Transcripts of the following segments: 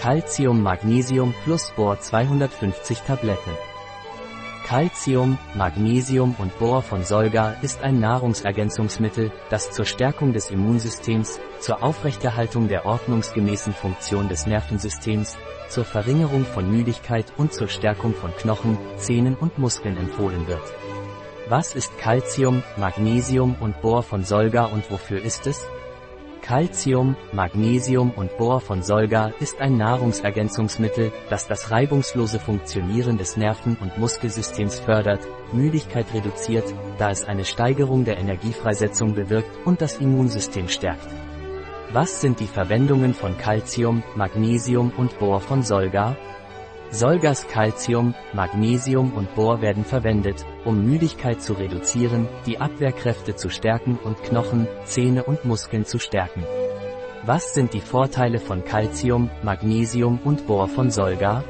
Calcium Magnesium plus Bor 250 Tabletten. Calcium, Magnesium und Bor von Solga ist ein Nahrungsergänzungsmittel, das zur Stärkung des Immunsystems, zur Aufrechterhaltung der ordnungsgemäßen Funktion des Nervensystems, zur Verringerung von Müdigkeit und zur Stärkung von Knochen, Zähnen und Muskeln empfohlen wird. Was ist Calcium, Magnesium und Bor von Solga und wofür ist es? Calcium, Magnesium und Bor von Solga ist ein Nahrungsergänzungsmittel, das das reibungslose Funktionieren des Nerven- und Muskelsystems fördert, Müdigkeit reduziert, da es eine Steigerung der Energiefreisetzung bewirkt und das Immunsystem stärkt. Was sind die Verwendungen von Calcium, Magnesium und Bor von Solga? Solgas Calcium, Magnesium und Bor werden verwendet, um Müdigkeit zu reduzieren, die Abwehrkräfte zu stärken und Knochen, Zähne und Muskeln zu stärken. Was sind die Vorteile von Calcium, Magnesium und Bor von Solga?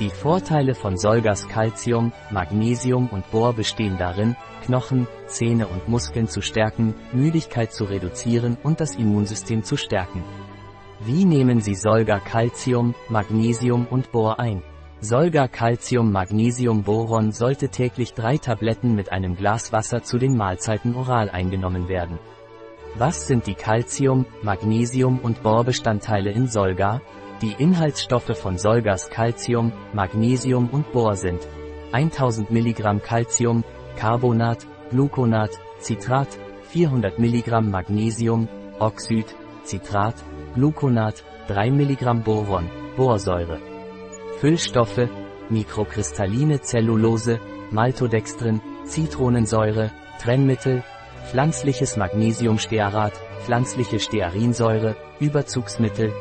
Die Vorteile von Solgas Calcium, Magnesium und Bor bestehen darin, Knochen, Zähne und Muskeln zu stärken, Müdigkeit zu reduzieren und das Immunsystem zu stärken. Wie nehmen Sie Solga Calcium, Magnesium und Bor ein? Solga Calcium Magnesium Boron sollte täglich drei Tabletten mit einem Glas Wasser zu den Mahlzeiten oral eingenommen werden. Was sind die Calcium, Magnesium und Bohr-Bestandteile in Solga? Die Inhaltsstoffe von Solgas Calcium, Magnesium und Bor sind 1000 mg Calcium, Carbonat, Gluconat, Citrat, 400 mg Magnesium, Oxid, Citrat, Gluconat, 3 mg Boron, Borsäure. Füllstoffe, mikrokristalline Zellulose, Maltodextrin, Zitronensäure, Trennmittel, pflanzliches Magnesiumstearat, pflanzliche Stearinsäure, Überzugsmittel,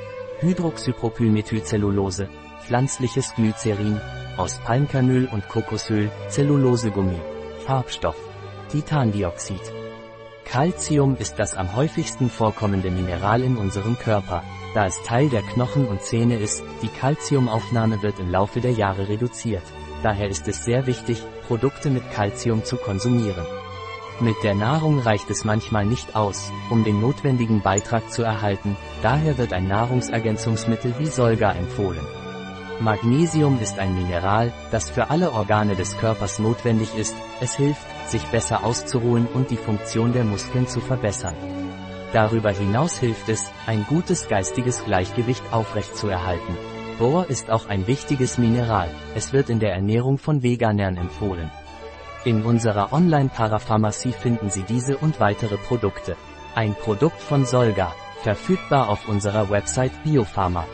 Hydroxypropylmethylcellulose, pflanzliches Glycerin, aus Palmkernöl und Kokosöl, Zellulosegummi, Farbstoff, Titandioxid. Calcium ist das am häufigsten vorkommende Mineral in unserem Körper, da es Teil der Knochen und Zähne ist, die Calciumaufnahme wird im Laufe der Jahre reduziert. Daher ist es sehr wichtig, Produkte mit Calcium zu konsumieren. Mit der Nahrung reicht es manchmal nicht aus, um den notwendigen Beitrag zu erhalten, daher wird ein Nahrungsergänzungsmittel wie Solga empfohlen. Magnesium ist ein Mineral, das für alle Organe des Körpers notwendig ist, es hilft, sich besser auszuruhen und die Funktion der Muskeln zu verbessern. Darüber hinaus hilft es, ein gutes geistiges Gleichgewicht aufrechtzuerhalten. Bohr ist auch ein wichtiges Mineral, es wird in der Ernährung von Veganern empfohlen. In unserer Online-Parapharmacie finden Sie diese und weitere Produkte. Ein Produkt von Solga, verfügbar auf unserer Website Biopharma.